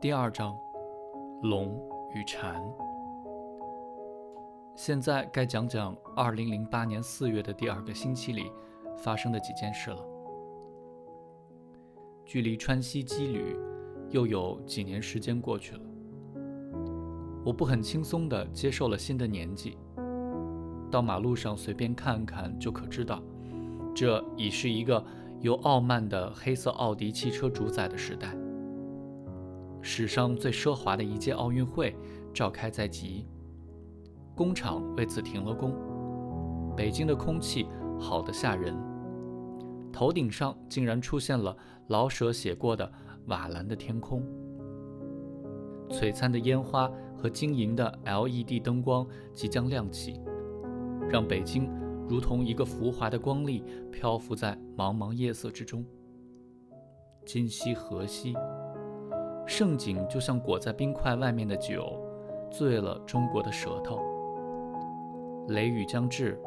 第二章，龙与蝉。现在该讲讲二零零八年四月的第二个星期里发生的几件事了。距离川西羁旅又有几年时间过去了，我不很轻松地接受了新的年纪。到马路上随便看看就可知道，这已是一个由傲慢的黑色奥迪汽车主宰的时代。史上最奢华的一届奥运会召开在即，工厂为此停了工。北京的空气好得吓人，头顶上竟然出现了老舍写过的瓦蓝的天空。璀璨的烟花和晶莹的 LED 灯光即将亮起，让北京如同一个浮华的光粒漂浮在茫茫夜色之中。今夕何夕？盛景就像裹在冰块外面的酒，醉了中国的舌头。雷雨将至，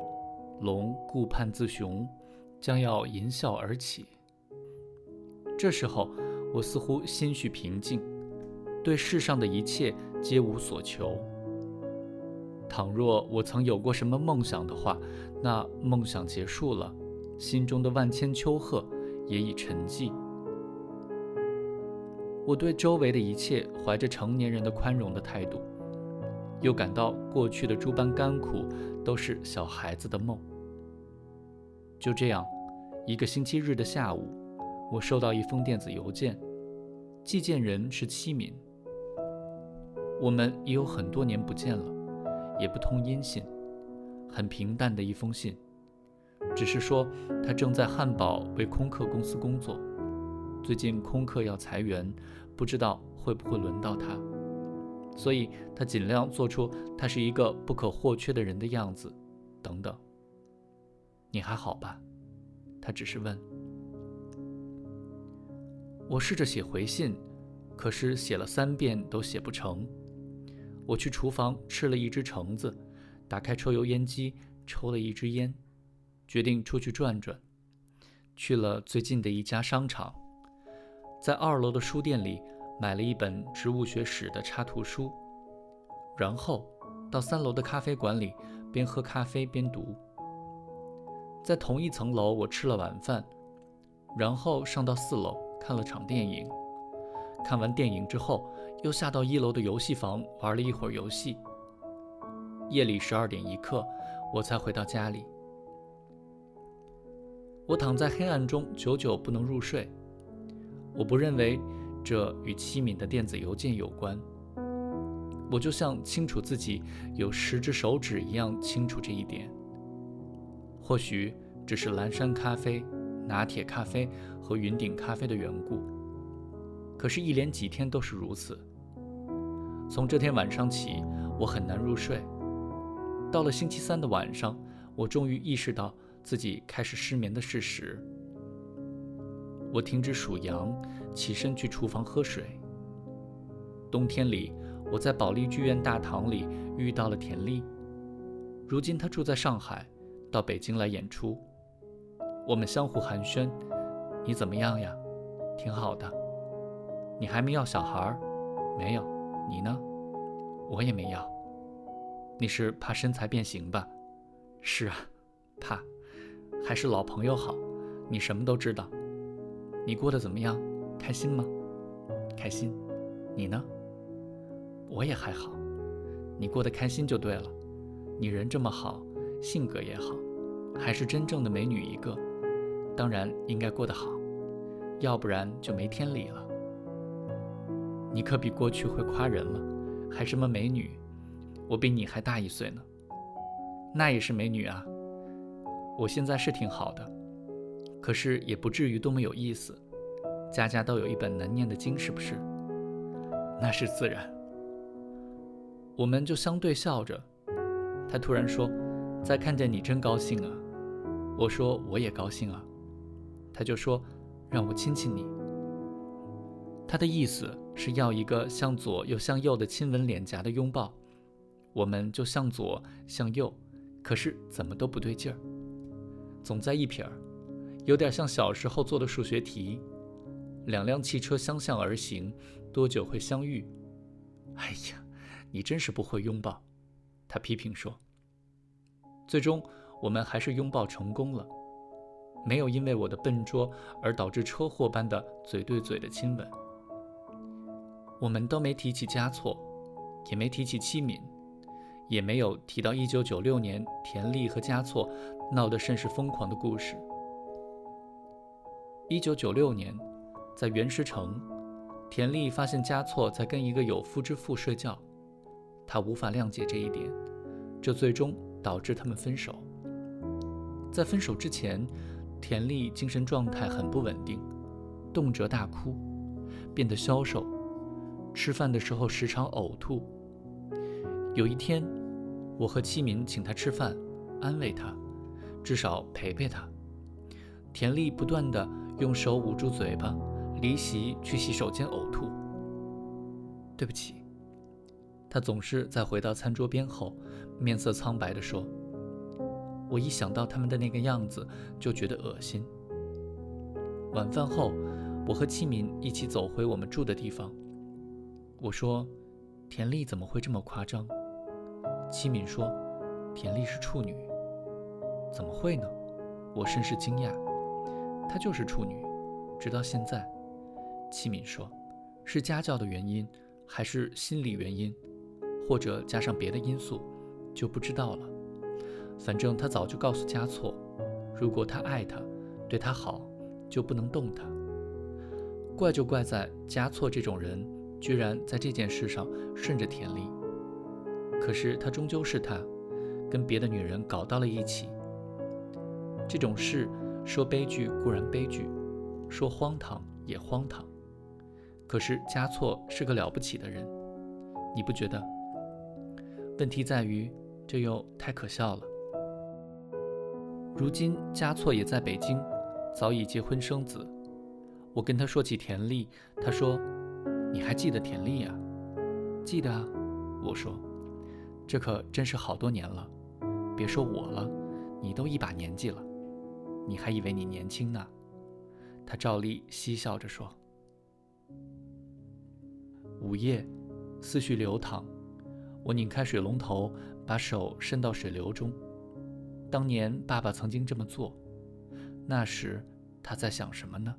龙顾盼自雄，将要吟啸而起。这时候，我似乎心绪平静，对世上的一切皆无所求。倘若我曾有过什么梦想的话，那梦想结束了，心中的万千丘壑也已沉寂。我对周围的一切怀着成年人的宽容的态度，又感到过去的诸般甘苦都是小孩子的梦。就这样，一个星期日的下午，我收到一封电子邮件，寄件人是七敏。我们已有很多年不见了，也不通音信，很平淡的一封信，只是说他正在汉堡为空客公司工作。最近空客要裁员，不知道会不会轮到他，所以他尽量做出他是一个不可或缺的人的样子，等等。你还好吧？他只是问。我试着写回信，可是写了三遍都写不成。我去厨房吃了一只橙子，打开抽油烟机抽了一支烟，决定出去转转，去了最近的一家商场。在二楼的书店里买了一本植物学史的插图书，然后到三楼的咖啡馆里边喝咖啡边读。在同一层楼，我吃了晚饭，然后上到四楼看了场电影。看完电影之后，又下到一楼的游戏房玩了一会儿游戏。夜里十二点一刻，我才回到家里。我躺在黑暗中，久久不能入睡。我不认为这与七敏的电子邮件有关。我就像清楚自己有十只手指一样清楚这一点。或许只是蓝山咖啡、拿铁咖啡和云顶咖啡的缘故。可是，一连几天都是如此。从这天晚上起，我很难入睡。到了星期三的晚上，我终于意识到自己开始失眠的事实。我停止数羊，起身去厨房喝水。冬天里，我在保利剧院大堂里遇到了田丽。如今她住在上海，到北京来演出。我们相互寒暄：“你怎么样呀？挺好的。你还没要小孩儿？没有。你呢？我也没要。你是怕身材变形吧？是啊，怕。还是老朋友好。你什么都知道。”你过得怎么样？开心吗？开心。你呢？我也还好。你过得开心就对了。你人这么好，性格也好，还是真正的美女一个，当然应该过得好，要不然就没天理了。你可比过去会夸人了，还什么美女？我比你还大一岁呢。那也是美女啊。我现在是挺好的。可是也不至于多么有意思，家家都有一本难念的经，是不是？那是自然。我们就相对笑着。他突然说：“再看见你真高兴啊！”我说：“我也高兴啊。”他就说：“让我亲亲你。”他的意思是要一个向左又向右的亲吻脸颊的拥抱。我们就向左向右，可是怎么都不对劲儿，总在一撇儿，有点像小时候做的数学题。两辆汽车相向而行，多久会相遇？哎呀，你真是不会拥抱，他批评说。最终，我们还是拥抱成功了，没有因为我的笨拙而导致车祸般的嘴对嘴的亲吻。我们都没提起嘉措，也没提起戚敏，也没有提到1996年田丽和嘉措闹得甚是疯狂的故事。1996年，在原石城，田丽发现嘉措在跟一个有夫之妇睡觉，她无法谅解这一点，这最终。导致他们分手。在分手之前，田丽精神状态很不稳定，动辄大哭，变得消瘦，吃饭的时候时常呕吐。有一天，我和七敏请他吃饭，安慰他，至少陪陪他。田丽不断地用手捂住嘴巴，离席去洗手间呕吐。对不起。他总是在回到餐桌边后，面色苍白地说：“我一想到他们的那个样子，就觉得恶心。”晚饭后，我和七敏一起走回我们住的地方。我说：“田丽怎么会这么夸张？”七敏说：“田丽是处女。”怎么会呢？我甚是惊讶。她就是处女，直到现在。七敏说：“是家教的原因，还是心理原因？”或者加上别的因素，就不知道了。反正他早就告诉嘉措，如果他爱他，对他好，就不能动他。怪就怪在嘉措这种人，居然在这件事上顺着田丽。可是他终究是他，跟别的女人搞到了一起。这种事说悲剧固然悲剧，说荒唐也荒唐。可是嘉措是个了不起的人，你不觉得？问题在于，这又太可笑了。如今嘉措也在北京，早已结婚生子。我跟他说起田丽，他说：“你还记得田丽呀？”“记得啊。”我说：“这可真是好多年了。别说我了，你都一把年纪了，你还以为你年轻呢？”他照例嬉笑着说。午夜，思绪流淌。我拧开水龙头，把手伸到水流中。当年爸爸曾经这么做，那时他在想什么呢？